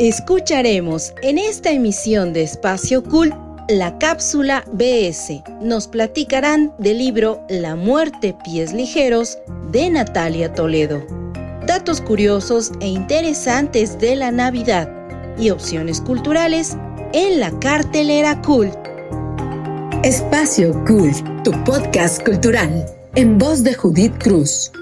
Escucharemos en esta emisión de Espacio Cult la cápsula BS. Nos platicarán del libro La muerte pies ligeros de Natalia Toledo. Datos curiosos e interesantes de la Navidad y opciones culturales en la cartelera Cult. Espacio Cult, tu podcast cultural, en voz de Judith Cruz.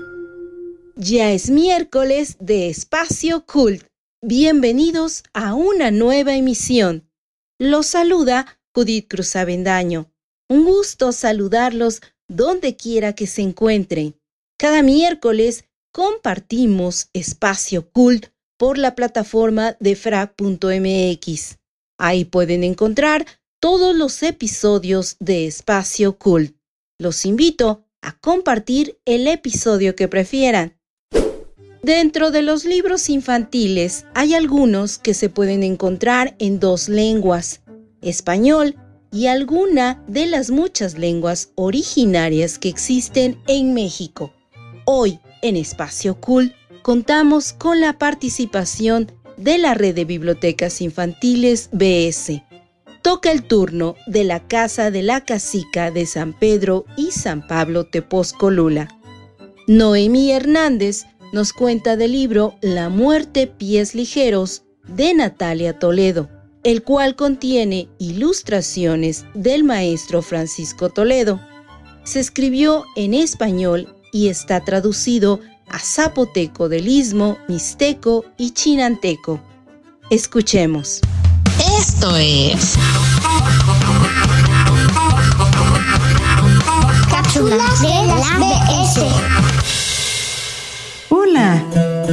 Ya es miércoles de Espacio Cult Bienvenidos a una nueva emisión. Los saluda Judith Cruz Avendaño. Un gusto saludarlos donde quiera que se encuentren. Cada miércoles compartimos espacio cult por la plataforma de frac.mx. Ahí pueden encontrar todos los episodios de Espacio Cult. Los invito a compartir el episodio que prefieran. Dentro de los libros infantiles hay algunos que se pueden encontrar en dos lenguas, español y alguna de las muchas lenguas originarias que existen en México. Hoy, en Espacio Cool, contamos con la participación de la Red de Bibliotecas Infantiles BS. Toca el turno de la Casa de la Casica de San Pedro y San Pablo Tepozcolula. Noemí Hernández nos cuenta del libro La muerte pies ligeros de Natalia Toledo, el cual contiene ilustraciones del maestro Francisco Toledo. Se escribió en español y está traducido a zapoteco del istmo, mixteco y chinanteco. Escuchemos. Esto es Cápsulas de la BS.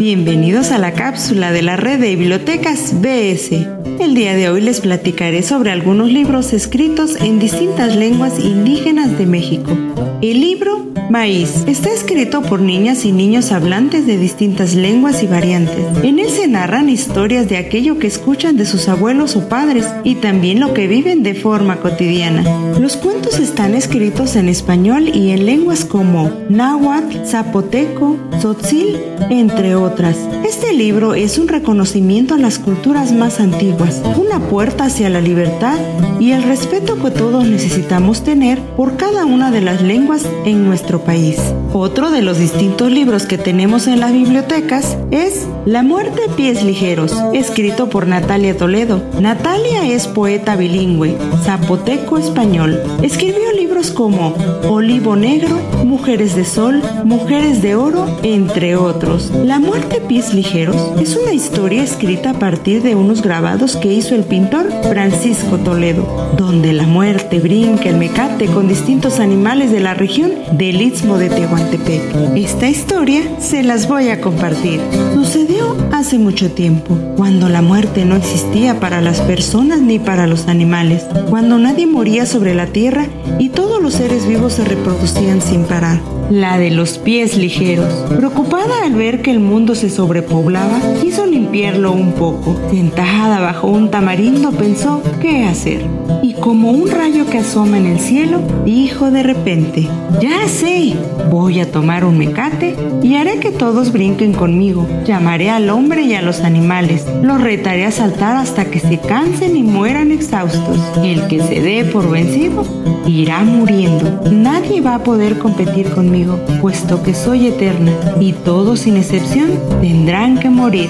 Bienvenidos a la cápsula de la red de bibliotecas BS. El día de hoy les platicaré sobre algunos libros escritos en distintas lenguas indígenas de México. El libro Maíz está escrito por niñas y niños hablantes de distintas lenguas y variantes. En él se narran historias de aquello que escuchan de sus abuelos o padres y también lo que viven de forma cotidiana. Los cuentos están escritos en español y en lenguas como náhuatl, zapoteco, tzotzil, entre otras. Este libro es un reconocimiento a las culturas más antiguas, una puerta hacia la libertad y el respeto que todos necesitamos tener por cada una de las lenguas en nuestro país. Otro de los distintos libros que tenemos en las bibliotecas es La muerte pies ligeros, escrito por Natalia Toledo. Natalia es poeta bilingüe, zapoteco español. Escribió libros como Olivo Negro, Mujeres de Sol, Mujeres de Oro, entre otros. La muerte pies ligeros es una historia escrita a partir de unos grabados que hizo el pintor Francisco Toledo, donde la muerte brinca el mecate con distintos animales de la región del Istmo de Tehuantepec. Esta historia se las voy a compartir. Sucedió hace mucho tiempo, cuando la muerte no existía para las personas ni para los animales, cuando nadie moría sobre la tierra y todos los seres vivos se reproducían sin parar la de los pies ligeros. Preocupada al ver que el mundo se sobrepoblaba, quiso limpiarlo un poco. Sentada bajo un tamarindo pensó qué hacer. Y como un rayo que asoma en el cielo, dijo de repente, ya sé, voy a tomar un mecate y haré que todos brinquen conmigo. Llamaré al hombre y a los animales. Los retaré a saltar hasta que se cansen y mueran exhaustos. El que se dé por vencido irá muriendo. Nadie va a poder competir conmigo puesto que soy eterna, y todos sin excepción tendrán que morir.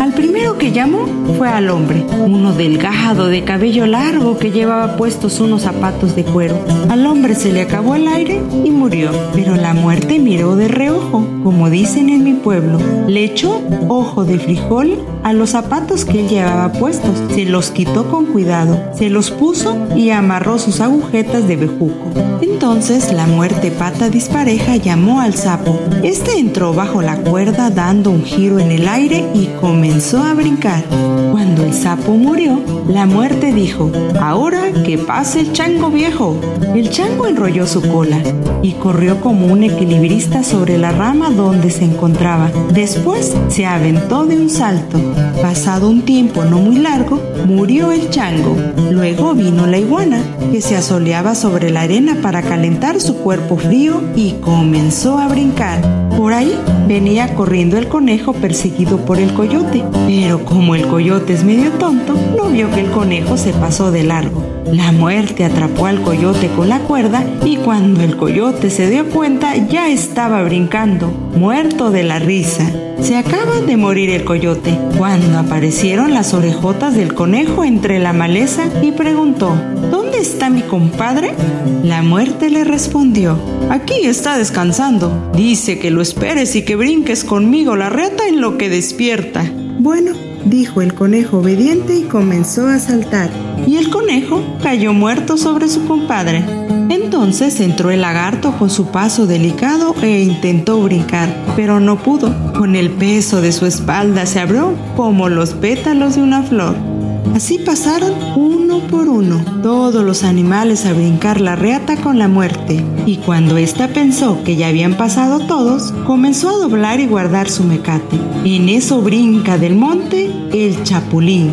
Al primero que llamó fue al hombre, uno delgado de cabello largo que llevaba puestos unos zapatos de cuero. Al hombre se le acabó el aire y murió, pero la muerte miró de reojo, como dicen en mi pueblo. Le echó ojo de frijol a los zapatos que él llevaba puestos, se los quitó con cuidado, se los puso y amarró sus agujetas de bejuco. Entonces la muerte pata dispareja llamó al sapo. Este entró bajo la cuerda dando un giro en el aire y comenzó a brincar. Cuando el sapo murió, la muerte dijo, ahora que pase el chango viejo. El chango enrolló su cola y corrió como un equilibrista sobre la rama donde se encontraba. Después se aventó de un salto. Pasado un tiempo no muy largo, murió el chango. Luego vino la iguana, que se asoleaba sobre la arena para calentar su cuerpo frío y comenzó a brincar. Por ahí venía corriendo el conejo perseguido por el coyote, pero como el coyote es medio tonto, no vio que el conejo se pasó de largo. La muerte atrapó al coyote con la cuerda y cuando el coyote se dio cuenta ya estaba brincando, muerto de la risa. Se acaba de morir el coyote cuando aparecieron las orejotas del conejo entre la maleza y preguntó, ¿Dónde está mi compadre? La muerte le respondió, aquí está descansando. Dice que lo esperes y que brinques conmigo la reta en lo que despierta. Bueno, dijo el conejo obediente y comenzó a saltar. Y el conejo cayó muerto sobre su compadre. Entonces entró el lagarto con su paso delicado e intentó brincar, pero no pudo. Con el peso de su espalda se abrió como los pétalos de una flor. Así pasaron uno por uno todos los animales a brincar la reata con la muerte, y cuando ésta pensó que ya habían pasado todos, comenzó a doblar y guardar su mecate. En eso brinca del monte el chapulín.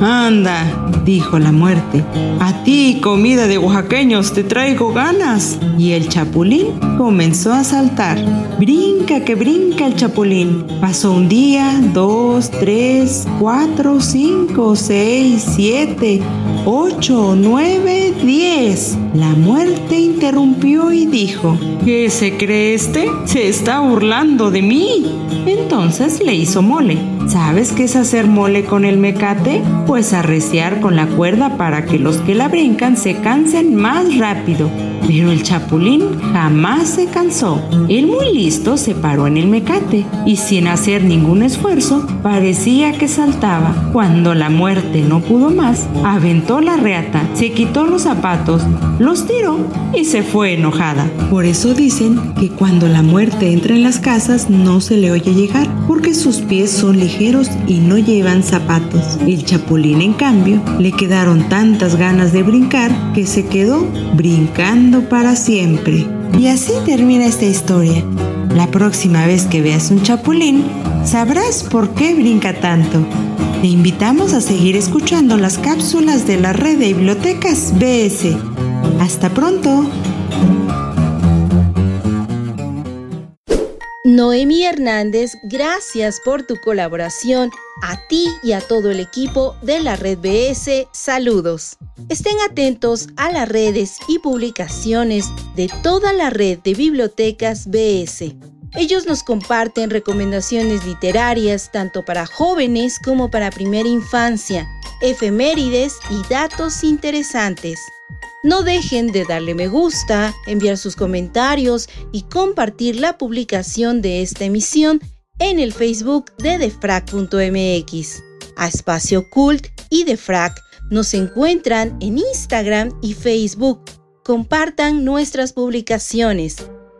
Anda, dijo la muerte, a ti, comida de oaxaqueños, te traigo ganas. Y el chapulín comenzó a saltar. Brinca que brinca el chapulín. Pasó un día, dos, tres, cuatro, cinco, seis, siete, ocho, nueve, diez. La muerte interrumpió y dijo, ¿qué se cree este? Se está burlando de mí. Entonces le hizo mole. ¿Sabes qué es hacer mole con el mecate? Pues arreciar con la cuerda para que los que la brincan se cansen más rápido. Pero el chapulín jamás se cansó. Él muy listo se paró en el mecate y sin hacer ningún esfuerzo parecía que saltaba. Cuando la muerte no pudo más, aventó la reata, se quitó los zapatos, los tiró y se fue enojada. Por eso dicen que cuando la muerte entra en las casas no se le oye llegar porque sus pies son ligeros y no llevan zapatos. El chapulín en cambio le quedaron tantas ganas de brincar que se quedó brincando para siempre. Y así termina esta historia. La próxima vez que veas un chapulín, sabrás por qué brinca tanto. Te invitamos a seguir escuchando las cápsulas de la red de bibliotecas BS. Hasta pronto. Noemi Hernández, gracias por tu colaboración. A ti y a todo el equipo de la red BS, saludos. Estén atentos a las redes y publicaciones de toda la red de bibliotecas BS. Ellos nos comparten recomendaciones literarias tanto para jóvenes como para primera infancia, efemérides y datos interesantes. No dejen de darle me gusta, enviar sus comentarios y compartir la publicación de esta emisión en el Facebook de defrag.mx. A Espacio Cult y Defrag nos encuentran en Instagram y Facebook. Compartan nuestras publicaciones.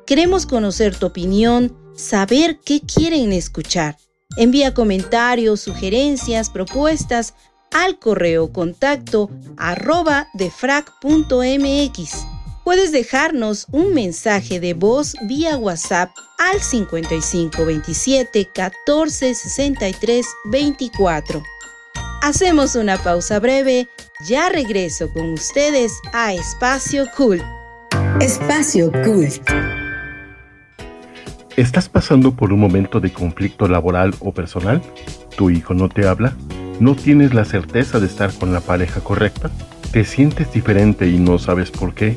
Queremos conocer tu opinión, saber qué quieren escuchar. Envía comentarios, sugerencias, propuestas al correo contacto arroba. Puedes dejarnos un mensaje de voz vía WhatsApp al 5527 14 63 24. Hacemos una pausa breve, ya regreso con ustedes a Espacio Cult. Espacio Cult. ¿Estás pasando por un momento de conflicto laboral o personal? ¿Tu hijo no te habla? ¿No tienes la certeza de estar con la pareja correcta? ¿Te sientes diferente y no sabes por qué?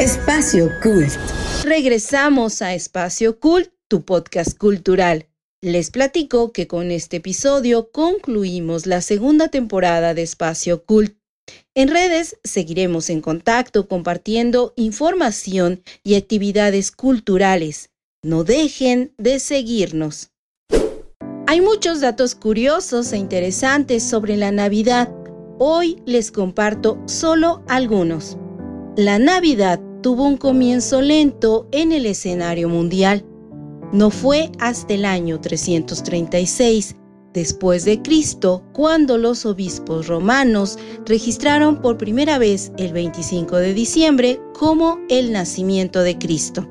Espacio Cult. Regresamos a Espacio Cult, tu podcast cultural. Les platico que con este episodio concluimos la segunda temporada de Espacio Cult. En redes seguiremos en contacto compartiendo información y actividades culturales. No dejen de seguirnos. Hay muchos datos curiosos e interesantes sobre la Navidad. Hoy les comparto solo algunos. La Navidad tuvo un comienzo lento en el escenario mundial. No fue hasta el año 336 después de Cristo cuando los obispos romanos registraron por primera vez el 25 de diciembre como el nacimiento de Cristo.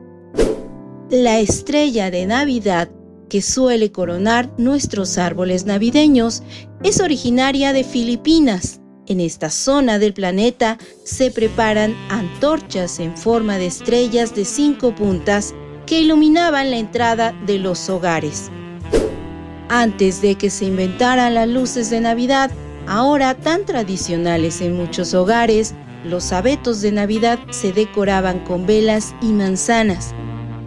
La estrella de Navidad que suele coronar nuestros árboles navideños es originaria de Filipinas en esta zona del planeta se preparan antorchas en forma de estrellas de cinco puntas que iluminaban la entrada de los hogares. Antes de que se inventaran las luces de Navidad, ahora tan tradicionales en muchos hogares, los abetos de Navidad se decoraban con velas y manzanas.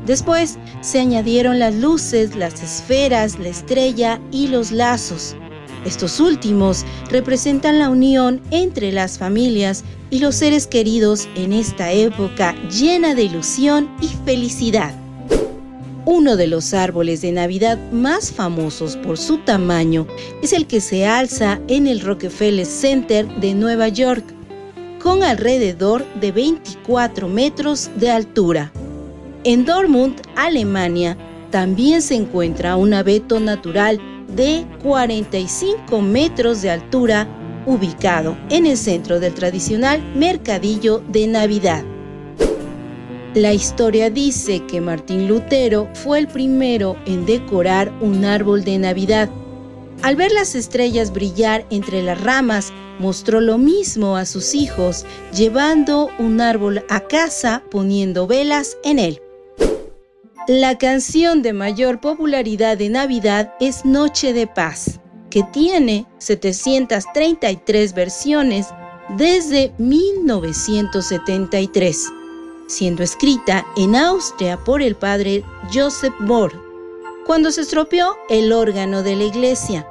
Después se añadieron las luces, las esferas, la estrella y los lazos. Estos últimos representan la unión entre las familias y los seres queridos en esta época llena de ilusión y felicidad. Uno de los árboles de Navidad más famosos por su tamaño es el que se alza en el Rockefeller Center de Nueva York, con alrededor de 24 metros de altura. En Dortmund, Alemania, también se encuentra un abeto natural de 45 metros de altura ubicado en el centro del tradicional mercadillo de Navidad. La historia dice que Martín Lutero fue el primero en decorar un árbol de Navidad. Al ver las estrellas brillar entre las ramas, mostró lo mismo a sus hijos, llevando un árbol a casa poniendo velas en él. La canción de mayor popularidad de Navidad es Noche de Paz, que tiene 733 versiones desde 1973, siendo escrita en Austria por el padre Joseph Bohr, cuando se estropeó el órgano de la iglesia.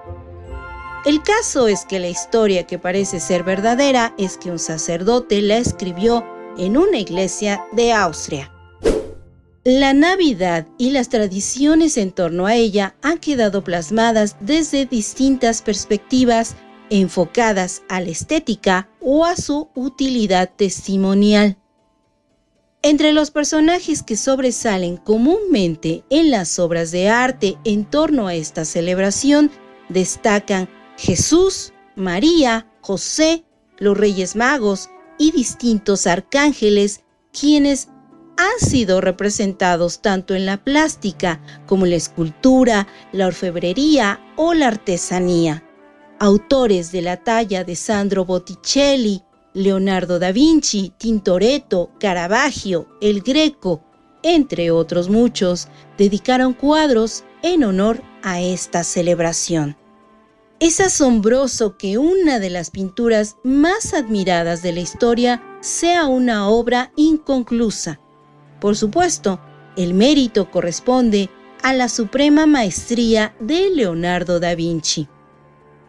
El caso es que la historia que parece ser verdadera es que un sacerdote la escribió en una iglesia de Austria. La Navidad y las tradiciones en torno a ella han quedado plasmadas desde distintas perspectivas enfocadas a la estética o a su utilidad testimonial. Entre los personajes que sobresalen comúnmente en las obras de arte en torno a esta celebración destacan Jesús, María, José, los Reyes Magos y distintos arcángeles quienes han sido representados tanto en la plástica como la escultura, la orfebrería o la artesanía. Autores de la talla de Sandro Botticelli, Leonardo da Vinci, Tintoretto, Caravaggio, El Greco, entre otros muchos, dedicaron cuadros en honor a esta celebración. Es asombroso que una de las pinturas más admiradas de la historia sea una obra inconclusa. Por supuesto, el mérito corresponde a la suprema maestría de Leonardo da Vinci.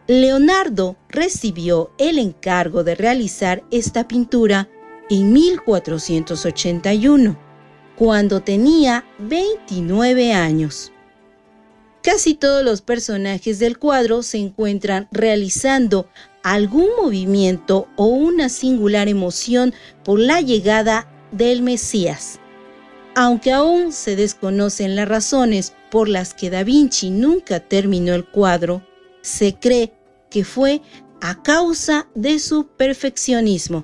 Leonardo recibió el encargo de realizar esta pintura en 1481, cuando tenía 29 años. Casi todos los personajes del cuadro se encuentran realizando algún movimiento o una singular emoción por la llegada del Mesías. Aunque aún se desconocen las razones por las que Da Vinci nunca terminó el cuadro, se cree que fue a causa de su perfeccionismo.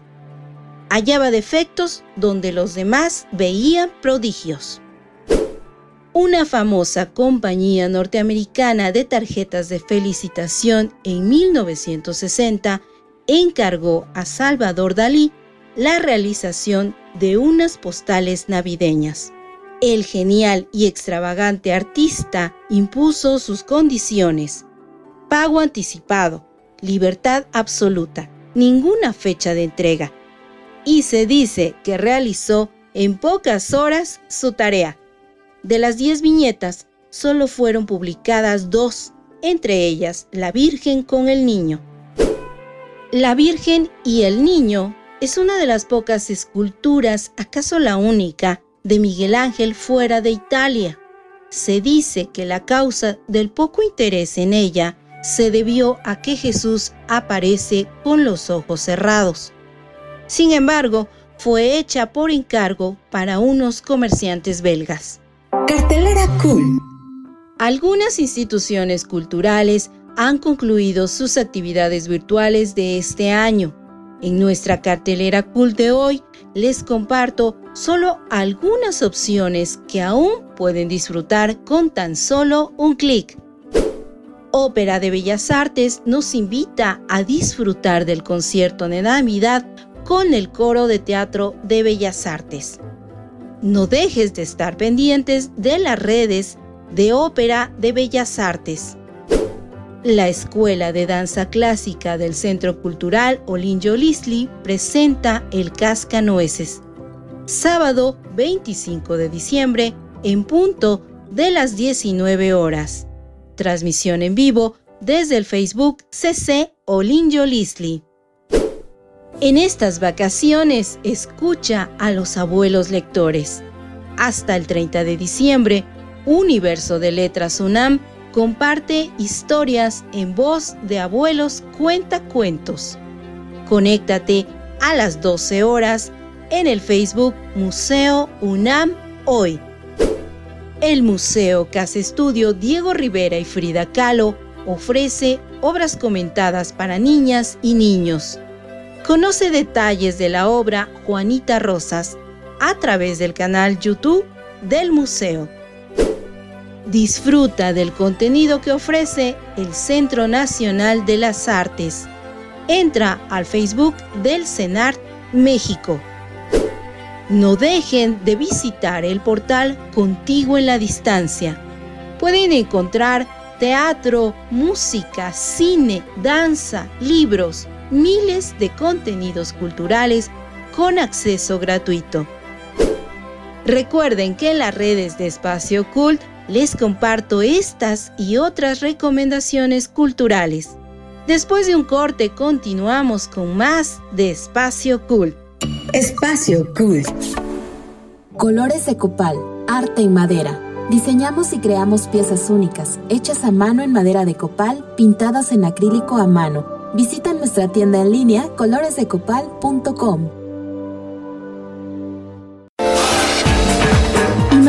Hallaba defectos donde los demás veían prodigios una famosa compañía norteamericana de tarjetas de felicitación en 1960 encargó a Salvador Dalí la realización de unas postales navideñas. El genial y extravagante artista impuso sus condiciones. Pago anticipado, libertad absoluta, ninguna fecha de entrega. Y se dice que realizó en pocas horas su tarea de las 10 viñetas, solo fueron publicadas dos, entre ellas La Virgen con el Niño. La Virgen y el Niño es una de las pocas esculturas, acaso la única, de Miguel Ángel fuera de Italia. Se dice que la causa del poco interés en ella se debió a que Jesús aparece con los ojos cerrados. Sin embargo, fue hecha por encargo para unos comerciantes belgas. Cartelera Cool. Algunas instituciones culturales han concluido sus actividades virtuales de este año. En nuestra cartelera Cool de hoy les comparto solo algunas opciones que aún pueden disfrutar con tan solo un clic. Ópera de Bellas Artes nos invita a disfrutar del concierto de Navidad con el coro de teatro de Bellas Artes no dejes de estar pendientes de las redes de Ópera de Bellas Artes. La Escuela de Danza Clásica del Centro Cultural Olinjo Lisli presenta el Cascanueces. Sábado 25 de diciembre en punto de las 19 horas. Transmisión en vivo desde el Facebook CC Olinjo Lisli. En estas vacaciones escucha a los abuelos lectores. Hasta el 30 de diciembre, Universo de Letras UNAM comparte historias en voz de abuelos cuenta cuentos. Conéctate a las 12 horas en el Facebook Museo UNAM Hoy. El Museo Casa Estudio Diego Rivera y Frida Kahlo ofrece obras comentadas para niñas y niños Conoce detalles de la obra Juanita Rosas a través del canal YouTube del museo. Disfruta del contenido que ofrece el Centro Nacional de las Artes. Entra al Facebook del CENART México. No dejen de visitar el portal Contigo en la Distancia. Pueden encontrar teatro, música, cine, danza, libros, miles de contenidos culturales con acceso gratuito. Recuerden que en las redes de Espacio Cult les comparto estas y otras recomendaciones culturales. Después de un corte continuamos con más de Espacio Cult. Espacio Cult. Colores de copal, arte en madera. Diseñamos y creamos piezas únicas, hechas a mano en madera de copal, pintadas en acrílico a mano Visita nuestra tienda en línea coloresdecopal.com.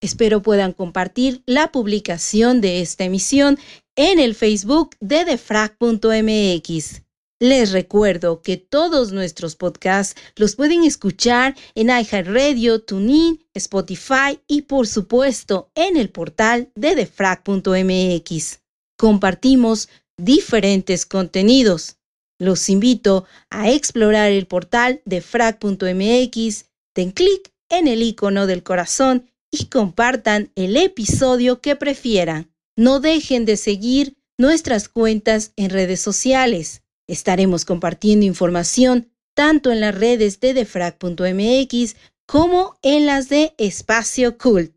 Espero puedan compartir la publicación de esta emisión en el Facebook de defrag.mx. Les recuerdo que todos nuestros podcasts los pueden escuchar en iHeartRadio, TuneIn, Spotify y por supuesto en el portal de defrag.mx. Compartimos diferentes contenidos. Los invito a explorar el portal de frac.mx, den clic en el icono del corazón y compartan el episodio que prefieran. No dejen de seguir nuestras cuentas en redes sociales. Estaremos compartiendo información tanto en las redes de defrag.mx como en las de Espacio Cult.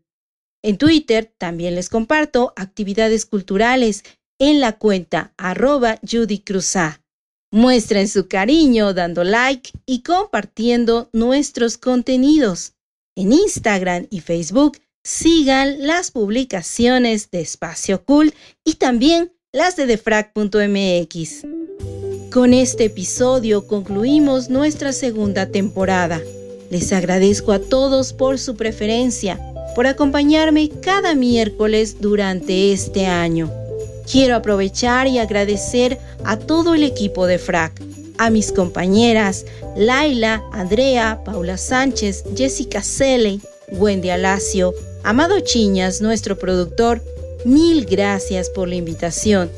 En Twitter también les comparto actividades culturales en la cuenta arroba Judy Muestren su cariño dando like y compartiendo nuestros contenidos. En Instagram y Facebook sigan las publicaciones de Espacio Cool y también las de defrag.mx. Con este episodio concluimos nuestra segunda temporada. Les agradezco a todos por su preferencia, por acompañarme cada miércoles durante este año. Quiero aprovechar y agradecer a todo el equipo de FRAC, a mis compañeras Laila, Andrea, Paula Sánchez, Jessica Selle, Wendy Alacio, Amado Chiñas, nuestro productor, mil gracias por la invitación.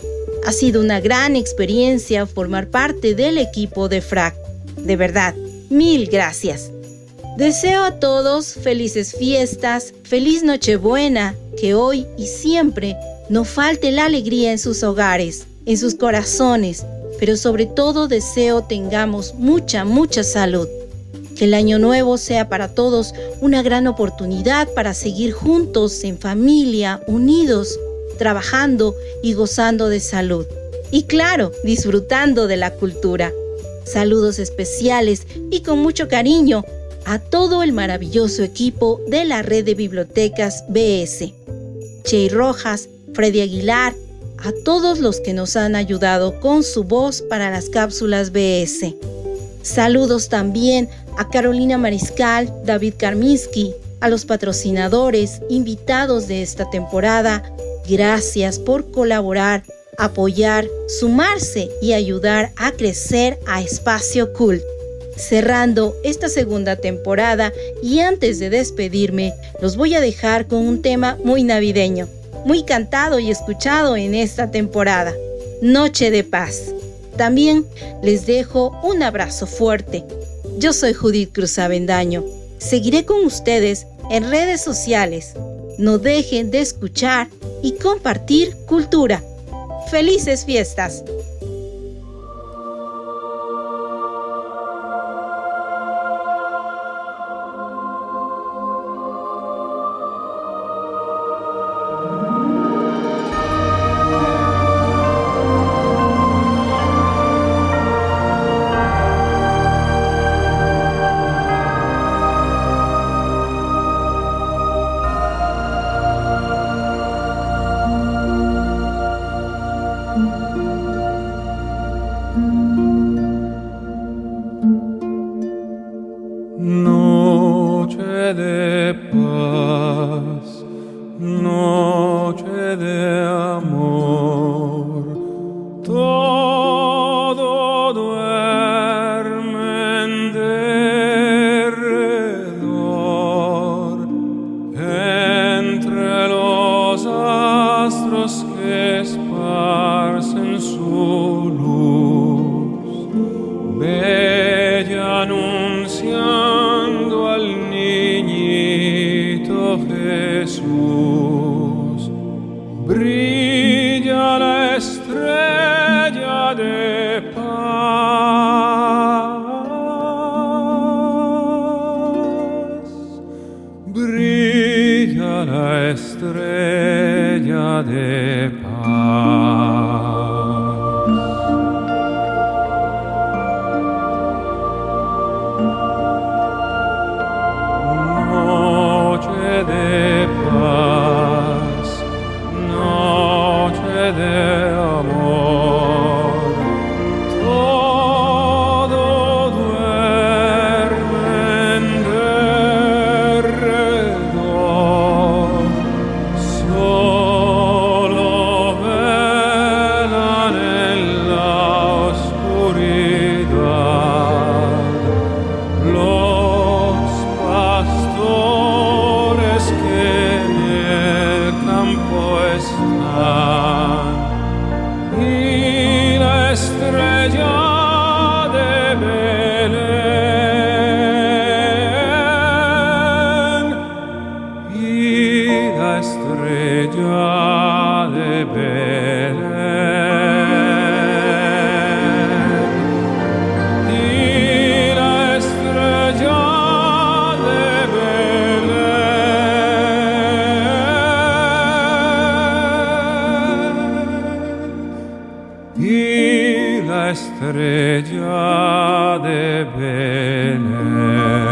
Ha sido una gran experiencia formar parte del equipo de FRAC. De verdad, mil gracias. Deseo a todos felices fiestas, feliz Nochebuena, que hoy y siempre no falte la alegría en sus hogares, en sus corazones, pero sobre todo deseo tengamos mucha, mucha salud. Que el año nuevo sea para todos una gran oportunidad para seguir juntos en familia, unidos, trabajando y gozando de salud. Y claro, disfrutando de la cultura. Saludos especiales y con mucho cariño a todo el maravilloso equipo de la red de bibliotecas BS. Chey Rojas, Freddy Aguilar, a todos los que nos han ayudado con su voz para las cápsulas BS. Saludos también a Carolina Mariscal, David Karminsky, a los patrocinadores, invitados de esta temporada. Gracias por colaborar, apoyar, sumarse y ayudar a crecer a Espacio Cool. cerrando esta segunda temporada y antes de despedirme, los voy a dejar con un tema muy navideño, muy cantado y escuchado en esta temporada, Noche de Paz. También les dejo un abrazo fuerte. Yo soy Judith Cruz Avendaño. Seguiré con ustedes en redes sociales. No dejen de escuchar y compartir cultura. ¡Felices fiestas! Estrella